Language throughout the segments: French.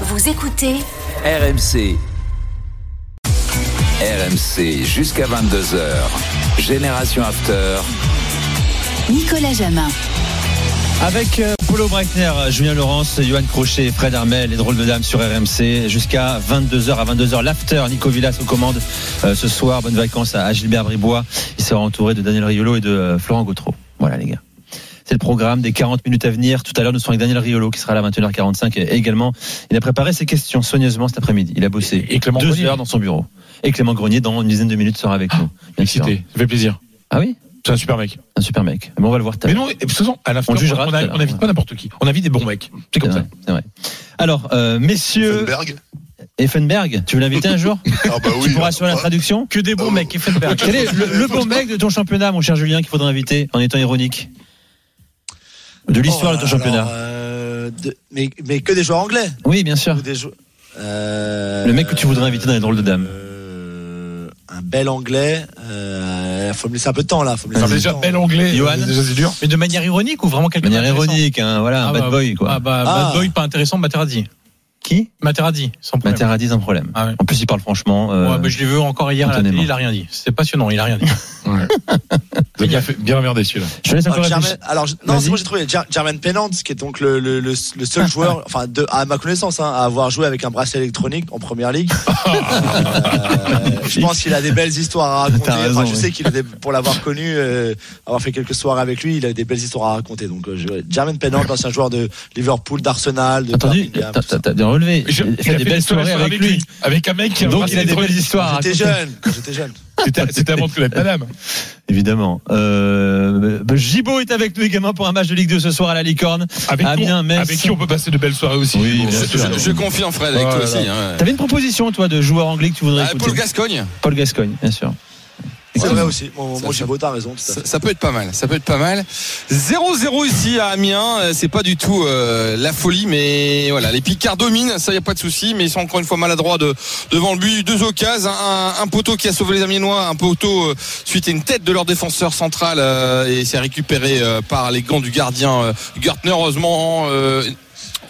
Vous écoutez RMC. RMC jusqu'à 22h. Génération After. Nicolas Jamin. Avec euh, Paulo Breitner, Julien Laurence, Johan Crochet, Fred Armel, les drôles de dames sur RMC jusqu'à 22h à 22h l'after. Nico Villas aux commandes euh, ce soir. Bonnes vacances à Gilbert Bribois. Il sera entouré de Daniel Riolo et de euh, Florent Gautreau. Voilà les gars. C'est le programme des 40 minutes à venir. Tout à l'heure, nous serons avec Daniel Riolo qui sera là à 21h45 et également, il a préparé ses questions soigneusement cet après-midi. Il a bossé Et Clément deux Grenier. heures dans son bureau. Et Clément Grenier, dans une dizaine de minutes, sera avec nous. Bien sûr. Excité, ça fait plaisir. Ah oui? C'est un super mec. Un super mec. Bon, on va le voir tout à Mais non, et de toute façon, à la fin, On jugera on, a- on invite pas n'importe qui. On invite des bons mecs. C'est comme ça. vrai, vrai. Alors, euh, messieurs, Effenberg Effenberg, tu veux l'inviter un jour? Ah bah oui. Tu pourras assurer la traduction? Que des bons Oh. mecs, Effenberg. Quel est le, le bon mec de ton championnat, mon cher Julien, qu'il faudrait inviter en étant ironique? De l'histoire Oh, de ton championnat. euh, de- mais, mais que des joueurs anglais Oui, bien sûr. des Euh, Le mec que tu voudrais inviter dans les drôles de dames. euh, Un bel anglais. Euh, faut me laisser un peu de temps là. Faut me laisser un peu de déjà temps. bel anglais. Johan euh, Déjà, c'est dur. Mais de manière ironique ou vraiment De quelqu'un manière ironique, hein, voilà, un Ah bad bah, boy, quoi. Ah bah, Ah. bad boy, pas intéressant, Materazzi. Qui Materazzi, sans problème. Materazzi sans problème. Ah ouais. En plus, il parle franchement. euh, Ouais, bah, je l'ai vu encore hier à la spontanément. télé, il a rien dit. C'est passionnant, il a rien dit. Bien, fait- bien emmerdé celui-là. Je laisse Alors, non, c'est moi j'ai trouvé Jer- Jermaine Pennant, qui est donc le, le, le, le seul joueur, enfin, de, à ma connaissance, hein, à avoir joué avec un bracelet électronique en première ligue. Euh, je pense qu'il a des belles histoires à raconter. T'as raison, Enfin, je oui. sais qu'il a des, pour l'avoir connu, euh, avoir fait quelques soirs avec lui, il a des belles histoires à raconter. Donc, euh, je, Jermaine Pennant, ancien joueur de Liverpool, d'Arsenal, de Entendu Relevé. Je- Il fait des belles soirées avec lui. Avec un mec qui a un Donc, il a des belles histoires J'étais jeune, quand j'étais jeune. C'était avant de connaître madame. Évidemment. Euh, bah, Gibaud est avec nous également pour un match de Ligue 2 ce soir à la Licorne. Avec, Amiens, Metz. avec qui on peut passer de belles soirées aussi. Oui, Bon, Je confirme Fred avec Oh toi là aussi. hein. T'avais une proposition, toi, de joueur anglais que tu voudrais Ah, écouter Paul Gascogne, Paul Gascogne, bien sûr. C'est vrai aussi. Mon ça- Gibaud, t'as raison. ça, peut être pas mal. Ça peut être pas mal. 0-0 ici à Amiens. Euh, C'est pas du tout euh, la folie, mais voilà, les Picards dominent. Ça y a pas de souci, mais ils sont encore une fois maladroits de, devant le but. Deux occasions, un, un poteau qui a sauvé les Amiénois, un poteau euh, suite à une tête de leur défenseur central euh, et c'est récupéré euh, par les gants du gardien euh, Gertner. Heureusement.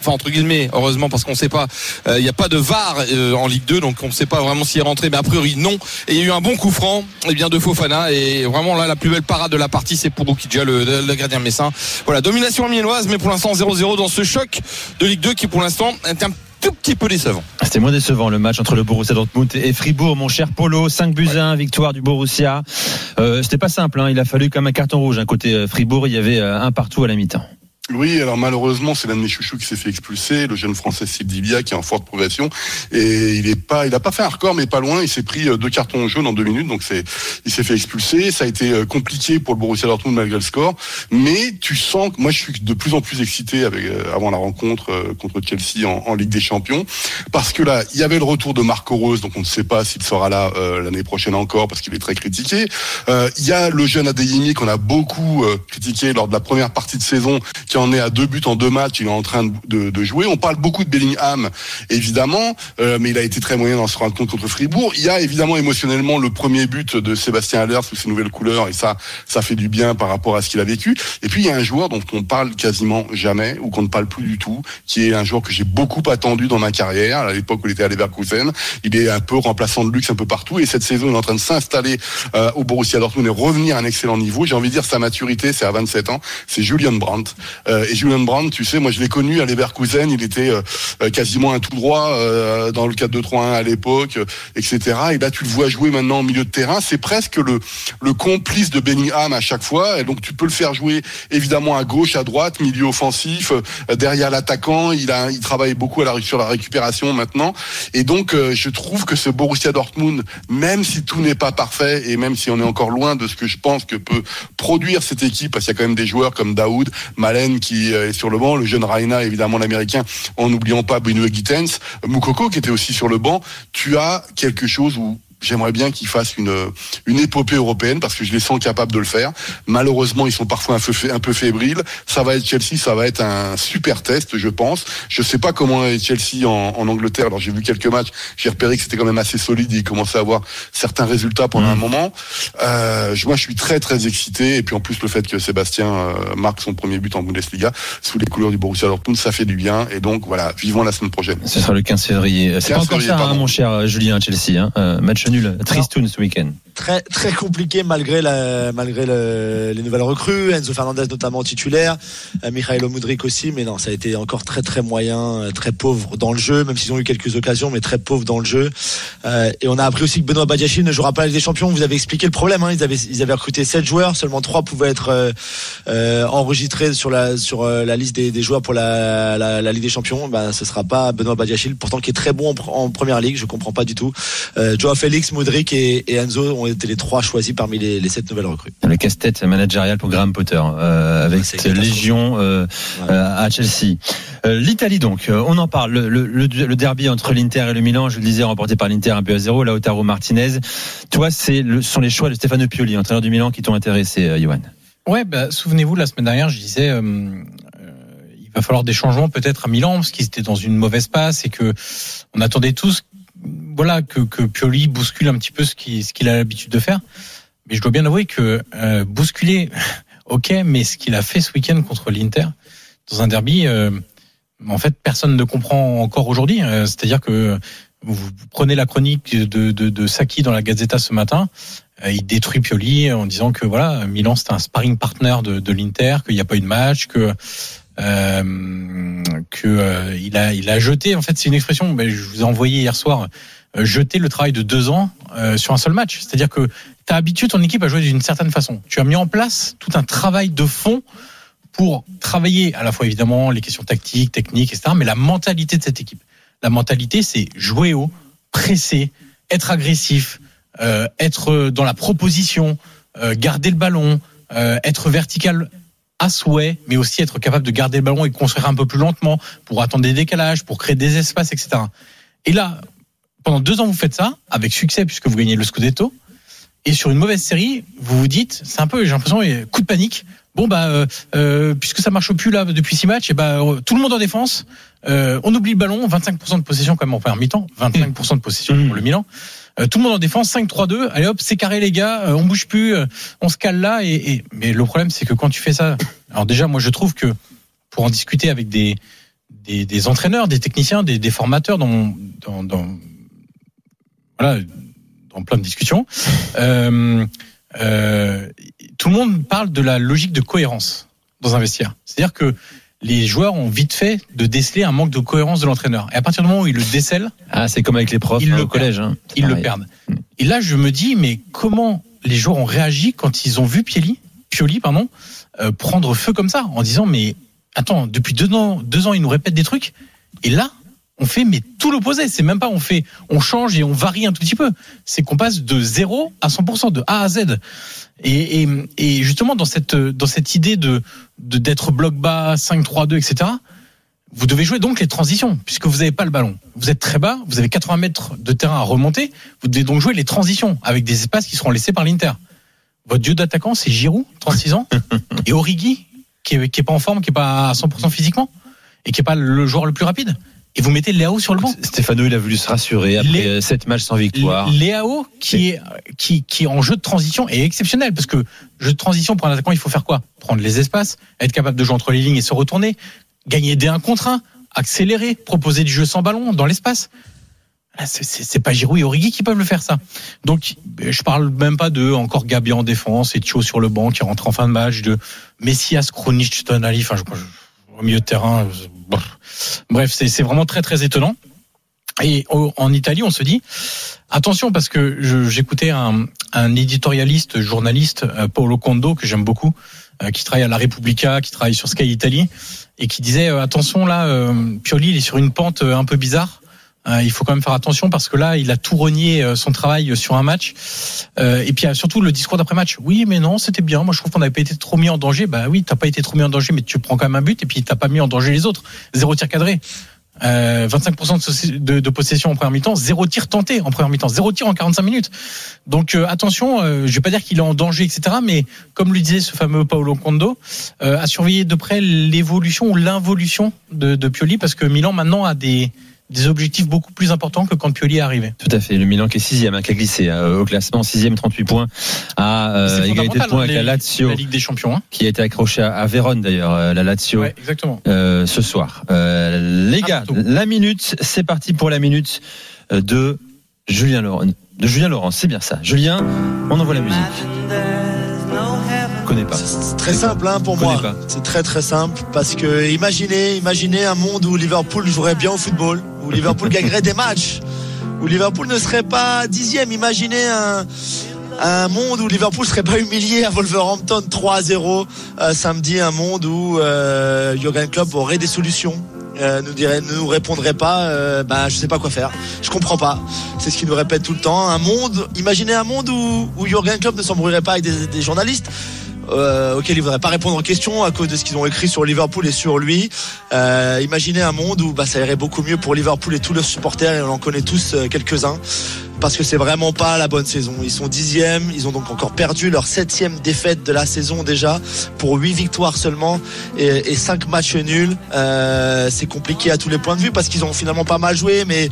Enfin entre guillemets, heureusement parce qu'on sait pas, euh, il n'y a pas de VAR euh, en Ligue 2, donc on ne sait pas vraiment s'il est rentré, mais a priori non. Et il y a eu un bon coup franc, et bien de Fofana, et vraiment là la plus belle parade de la partie, c'est pour Oukidja, le, le, le gardien messin. Voilà, domination amiénoise, mais pour l'instant 0-0 dans ce choc de Ligue 2 qui pour l'instant est un tout petit peu décevant. C'était moins décevant le match entre le Borussia Dortmund et Fribourg, mon cher Polo. 5 buts à 1, victoire du Borussia. Euh, C'était pas simple, hein. il a fallu comme un carton rouge. Un côté Fribourg, il y avait un partout à la mi-temps. Oui, alors malheureusement, c'est l'un de mes chouchous qui s'est fait expulser, le jeune français Sildivia, qui est en forte progression. Et il est pas, il a pas fait un record, mais pas loin. Il s'est pris euh, deux cartons jaunes en deux minutes, donc c'est, il s'est fait expulser. Ça a été euh, compliqué pour le Borussia Dortmund malgré le score. Mais tu sens que moi, je suis de plus en plus excité avec, euh, avant la rencontre contre Chelsea en, Ligue des Champions. Parce que là, il y avait le retour de Marco Rose, donc on ne sait pas s'il sera là l'année prochaine encore, parce qu'il est très critiqué. Il y a le jeune Adeyemi qu'on a beaucoup critiqué lors de la première partie de saison, qui en est à deux buts en deux matchs. Il est en train de, jouer. On parle beaucoup de Bellingham, évidemment, euh, mais il a été très moyen dans ce rencontre contre Fribourg. Il y a évidemment émotionnellement le premier but de Sébastien Haller sous ses nouvelles couleurs, et ça, ça fait du bien par rapport à ce qu'il a vécu. Et puis il y a un joueur dont on parle quasiment jamais, ou qu'on ne parle plus du tout, qui est un joueur que j'ai beaucoup attendu dans ma carrière, à l'époque où il était à Leverkusen. Il est un peu remplaçant de luxe un peu partout, et cette saison, il est en train de s'installer euh, au Borussia Dortmund et revenir à un excellent niveau. J'ai envie de dire sa maturité, c'est à 27 ans. C'est Julian Brandt. Euh, et Julian Brandt, tu sais, moi je l'ai connu à Leverkusen. Il était euh, euh, quasiment un tout droit dans le 4-2-3-1 à l'époque, etc. Et là, tu le vois jouer maintenant au milieu de terrain. C'est presque le le complice de Bellingham à chaque fois. Et donc tu peux le faire jouer évidemment à gauche, à droite, milieu offensif, derrière l'attaquant. Il il travaille beaucoup à la, sur la récupération maintenant. Et donc je trouve que ce Borussia Dortmund, même si tout n'est pas parfait et même si on est encore loin de ce que je pense que peut produire cette équipe, parce qu'il y a quand même des joueurs comme Daoud, Malen qui euh, est sur le banc, le jeune Raina évidemment l'américain, en n'oubliant pas Bruno Gittens, Moukoko qui était aussi sur le banc. Tu as quelque chose où J'aimerais bien qu'ils fassent une une épopée européenne parce que je les sens capables de le faire. Malheureusement, ils sont parfois un peu un peu fébriles. Ça va être Chelsea, ça va être un super test, je pense. Je sais pas comment est Chelsea en, en Angleterre. Alors j'ai vu quelques matchs, j'ai repéré que c'était quand même assez solide. Ils commençaient à avoir certains résultats pendant un moment. Euh, moi, je suis très très excité. Et puis en plus, le fait que Sébastien euh, marque son premier but en Bundesliga sous les couleurs du Borussia Dortmund, ça fait du bien. Et donc voilà, vivons la semaine prochaine. Ce sera le 15 février. C'est 15 pas encore ça, hein, mon cher euh, Julien Chelsea. Hein. Euh, match nul, tristoun ce week-end. très très compliqué malgré la, malgré le- les nouvelles recrues, Enzo Fernandez notamment titulaire, euh, Mikhailo Mudrik aussi, mais non, ça a été encore très très moyen, euh, très pauvre dans le jeu, même s'ils ont eu quelques occasions, mais très pauvre dans le jeu. Euh, et on a appris aussi que Benoît Badiachil ne jouera pas à la Ligue des Champions. Vous avez expliqué le problème. Hein, ils avaient ils avaient recruté sept joueurs, seulement trois pouvaient être euh, euh, enregistrés sur la sur la liste des, des joueurs pour la, la, la Ligue des Champions. Ben ce sera pas Benoît Badiachil, pourtant qui est très bon en, pr- en première ligue. Je comprends pas du tout. Joao Félix, Mudrik et, et Enzo ont été les trois choisis parmi les, les sept nouvelles recrues. Le casse-tête managérial pour Graham Potter euh, avec cette légion euh, Ouais. euh, à Chelsea. Euh, L'Italie donc, euh, on en parle. Le, le- le- le derby entre l'Inter et le Milan, je le disais, remporté par l'Inter un but à zéro. Lautaro Martinez. Toi, c'est le, sont les choix de Stefano Pioli, entraîneur du Milan, qui t'ont intéressé, euh, Johan? Ouais, bah, souvenez-vous, la semaine dernière, je disais, euh, euh, il va falloir des changements peut-être à Milan, parce qu'ils étaient dans une mauvaise passe et que on attendait tous, voilà, que, que Pioli bouscule un petit peu ce qu'il ce qu'il a l'habitude de faire. Mais je dois bien avouer que euh, bousculer, ok, mais ce qu'il a fait ce week-end contre l'Inter dans un derby, euh, en fait, personne ne comprend encore aujourd'hui. Euh, C'est-à-dire que vous, prenez la chronique de, de, de Saki dans la Gazzetta ce matin. Euh, il détruit Pioli en disant que voilà Milan c'est un sparring partner de, de l'Inter, qu'il n'y a pas eu de match, que euh, que euh, il a il a jeté en fait c'est une expression ben, je vous ai envoyé hier soir jeter le travail de deux ans euh, sur un seul match. C'est-à-dire que tu as habitué ton équipe à jouer d'une certaine façon. Tu as mis en place tout un travail de fond pour travailler à la fois évidemment les questions tactiques techniques etc mais la mentalité de cette équipe. La mentalité c'est jouer haut presser être agressif euh, être dans la proposition euh, garder le ballon euh, être vertical à souhait, mais aussi être capable de garder le ballon et construire un peu plus lentement pour attendre des décalages, pour créer des espaces, etc. Et là, pendant deux ans, vous faites ça avec succès puisque vous gagnez le Scudetto. Et sur une mauvaise série, vous vous dites, c'est un peu, j'ai l'impression, coup de panique. Bon bah, euh, euh, puisque ça marche plus là depuis six matchs, et bah tout le monde en défense. Euh, on oublie le ballon, 25% de possession quand même en première mi-temps, 25% de possession pour le Milan. Euh, tout le monde en défense, 5-3-2. Allez hop, c'est carré les gars, euh, on bouge plus, euh, on se cale là. Et, et- mais le problème, c'est que quand tu fais ça, alors déjà, moi je trouve que pour en discuter avec des des, des entraîneurs, des techniciens, des, des formateurs dans, dans, dans voilà dans plein de discussions, euh, euh, tout le monde parle de la logique de cohérence dans un vestiaire. C'est-à-dire que les joueurs ont vite fait de déceler un manque de cohérence de l'entraîneur. Et à partir du moment où ils le décèlent, Ah, c'est comme avec les profs Ils hein, le au collège. Hein. Ils le perdent. Et là, je me dis, mais comment les joueurs ont réagi quand ils ont vu Pioli, Pioli pardon, euh, prendre feu comme ça, en disant, mais attends, depuis deux ans, deux ans, ils nous répètent des trucs, et là, on fait mais tout l'opposé. C'est même pas on fait, on change et on varie un tout petit peu. C'est qu'on passe de 0 à 100%, de A à Z. Et, et, et justement dans cette dans cette idée de d'être bloc bas, 5-3-2, etc. Vous devez jouer donc les transitions, puisque vous n'avez pas le ballon. Vous êtes très bas, vous avez 80 mètres de terrain à remonter. Vous devez donc jouer les transitions avec des espaces qui seront laissés par l'Inter. Votre dieu d'attaquant, c'est Giroud, 36 ans, et Origi, qui est, qui est pas en forme, qui est pas à 100% physiquement, et qui est pas le joueur le plus rapide. Et vous mettez Léao sur le banc. Stéphano, il a voulu se rassurer après euh, sept matchs sans victoire. Léao, qui est, qui, qui en jeu de transition est exceptionnel parce que jeu de transition pour un attaquant, il faut faire quoi? Prendre les espaces, être capable de jouer entre les lignes et se retourner, gagner des 1 contre 1, accélérer, proposer du jeu sans ballon dans l'espace. C'est pas Giroud et Origi qui peuvent le faire ça. Donc je parle même pas de encore Gabi en défense et Thio sur le banc qui rentre en fin de match, de Messias, Kronic, Tonali, enfin je, je- au milieu de terrain. Bref. C'est vraiment très très étonnant. Et en Italie, on se dit attention parce que j'écoutais un, un éditorialiste, journaliste, euh, Paolo Condo que j'aime beaucoup, euh, qui travaille à la Repubblica, qui travaille sur Sky Italie, et qui disait euh, attention là, Pioli il est sur une pente un peu bizarre. Euh, il faut quand même faire attention parce que là, il a tout renié euh, son travail sur un match. Euh, et puis euh, surtout le discours d'après match. Oui, mais non, c'était bien. Moi, je trouve qu'on n'avait pas été trop mis en danger. Bah oui, t'as pas été trop mis en danger, mais tu prends quand même un but et puis t'as pas mis en danger les autres. Zéro tir cadré. Euh, 25% de, possession en première mi-temps, zéro tir tenté en première mi-temps, zéro tir en 45 minutes. Donc euh, attention, euh, je vais pas dire qu'il est en danger, etc. Mais comme le disait ce fameux Paolo Condo, euh, à surveiller de près l'évolution ou l'involution de, de Pioli, parce que Milan maintenant a des des objectifs beaucoup plus importants que quand Pioli est arrivé. Tout à fait. Le Milan qui est sixième, hein, qui a glissé euh, au classement, sixième, 38 points, à euh, égalité de points hein, avec la les- Lazio, La Ligue des Champions. Hein. qui a été accrochée à, à Vérone d'ailleurs, euh, la Lazio. Ouais, exactement. euh, ce soir. Euh, les Un gars, la minute, c'est parti pour la minute de Julien Laurent. De Julien Laurent, c'est bien ça. Julien, on envoie la musique. Je connais pas. C'est très simple hein, pour moi. C'est très très simple parce que imaginez, imaginez un monde où Liverpool jouerait bien au football, où Liverpool gagnerait des matchs, où Liverpool ne serait pas dixième. Imaginez un un monde où Liverpool serait pas humilié à Wolverhampton 3-0 euh, samedi, un monde où euh, Jurgen Klopp aurait des solutions. Euh, nous dirait, ne nous répondrait pas, euh, bah je sais pas quoi faire, je comprends pas. C'est ce qu'il nous répète tout le temps. Un monde, imaginez un monde où, où Jurgen Klopp ne s'embrouillerait pas avec des, des journalistes, euh, auquel il voudrait pas répondre aux questions à cause de ce qu'ils ont écrit sur Liverpool et sur lui. Euh, imaginez un monde où bah, ça irait beaucoup mieux pour Liverpool et tous leurs supporters, et on en connaît tous euh, quelques-uns, parce que c'est vraiment pas la bonne saison. Ils sont dixièmes, ils ont donc encore perdu leur septième défaite de la saison déjà, pour huit victoires seulement et, et cinq matchs nuls. Euh, c'est compliqué à tous les points de vue parce qu'ils ont finalement pas mal joué, mais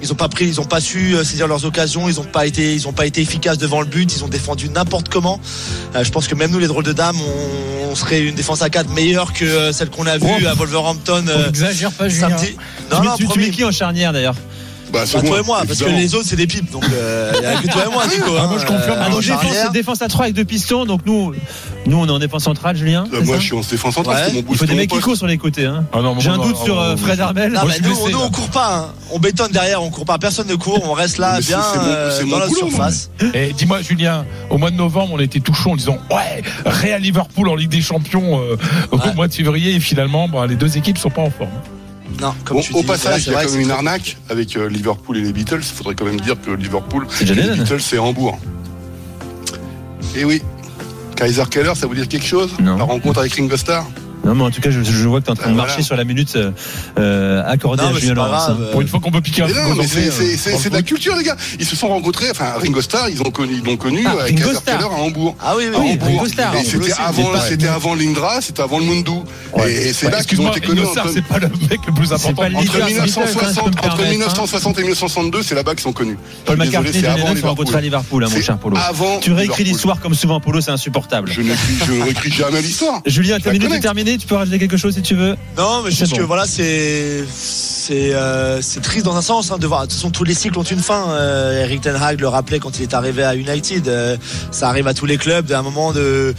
ils ont pas pris, ils ont pas su euh, saisir leurs occasions, ils ont pas été, ils ont pas été efficaces devant le but, ils ont défendu n'importe comment. Euh, je pense que même nous, les drôles de dames, on, on serait une défense à 4 meilleure que celle qu'on a vue Oh. à Wolverhampton On euh, exagère pas, Julien. samedi. Non, non, tu- tu promis. mets qui en charnière d'ailleurs? Bah, c'est Bah, toi et moi, parce que les autres c'est des pipes, donc euh, il y a que toi et moi, Nico. Ah, hein. moi, je confirme. Euh, Ah, défense, charnière. défense à 3 avec deux pistons. Donc nous, nous on est en défense centrale, Julien. Euh, c'est moi, je suis en défense centrale. Ouais. c'est mon Il faut des mecs qui courent sur les côtés. Hein. Ah J'ai un doute sur Fred Armel. Nous, on court pas, hein. on bétonne derrière, on court pas, personne ne court, on reste là c'est- bien c'est c'est dans la surface. Et dis-moi, Julien, au mois de novembre, on était tout chaud en disant Ouais, Real Liverpool en Ligue des Champions au mois de février. Et finalement, bah, les deux équipes sont pas en forme. Non, comme Bon, tu au dis, passage, il c'est y a quand même une arnaque avec euh, Liverpool et les Beatles. Il faudrait quand même dire que Liverpool C'est et les. Beatles, c'est Hambourg. Et oui. Kaiser Keller, ça vous dire quelque chose? Non. La rencontre avec Ringo Starr? Non, mais en tout cas, je, je vois que tu es en train de Ah, marcher voilà. sur la minute euh, euh, accordée Non, à Julien Laurence. grave. hein. euh, Pour une fois qu'on peut piquer un peu non, aux mais Anglais, c'est- euh, c'est de la culture, les gars. Ils se sont rencontrés, enfin, Ringo Starr, ils ont connu, ils l'ont connu Ah, avec Ringo Starr. À Hambourg. Ah oui, oui, Hambourg. Ringo Starr, c'était avant, c'était l'Indra, c'était avant le Mundu. Ouais. Et c'est Ouais, là qu'ils ont Excuse-moi, été connus. Ringo Starr, entre- c'est pas le mec le plus C'est important. Entre leader, c'est 1960, Beatles, hein, entre 1960 et 1962, c'est là-bas qu'ils sont connus. Paul McCartney et c'est John avant Lennon sont Liverpool. rencontrés à Liverpool, hein, mon cher Polo. Tu réécris l'histoire comme souvent, Polo, c'est insupportable. Je ne réécris jamais l'histoire. Julien, ta la minute est terminée. Tu peux rajouter quelque chose si tu veux. Non, mais bon. que voilà, c'est c'est euh, c'est triste dans un sens hein, de voir. De toute façon, tous les cycles ont une fin. Euh, Eric Ten Hag le rappelait quand il est arrivé à United. Euh, ça arrive à tous les clubs d'un moment de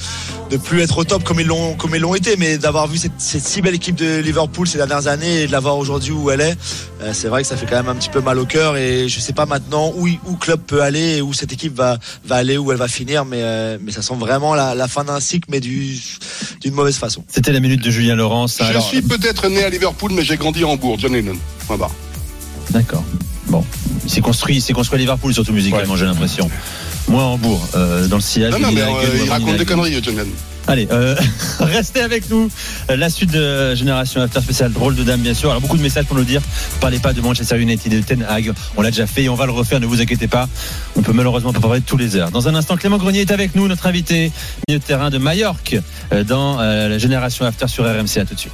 de plus être au top comme ils l'ont comme ils l'ont été, mais d'avoir vu cette, cette si belle équipe de Liverpool ces dernières années et de la voir aujourd'hui où elle est, euh, c'est vrai que ça fait quand même un petit peu mal au cœur. Et je sais pas maintenant où où club peut aller et où cette équipe va va aller où elle va finir, mais euh, mais ça sent vraiment la, la fin d'un cycle, mais du d'une mauvaise façon. C'était la minute de Julien Laurence. Je Alors, suis peut-être né à Liverpool, mais j'ai grandi à Hambourg. John Lennon. D'accord. Bon, il s'est construit, il s'est construit à Liverpool surtout musicalement, j'ai l'impression. Moi, Hambourg, euh, dans le sillage. Non, non, mais euh, il raconte des conneries, John Lennon. Allez, euh, restez avec nous. La suite de Génération After spécial drôle de dame, bien sûr. Alors beaucoup de messages pour nous dire. Parlez pas de Manchester United et de Ten Hag. On l'a déjà fait et on va le refaire. Ne vous inquiétez pas. On peut malheureusement pas parler tous les heures. Dans un instant, Clément Grenier est avec nous, notre invité, milieu de terrain de Majorque, euh, dans euh, la Génération After sur RMC. À tout de suite.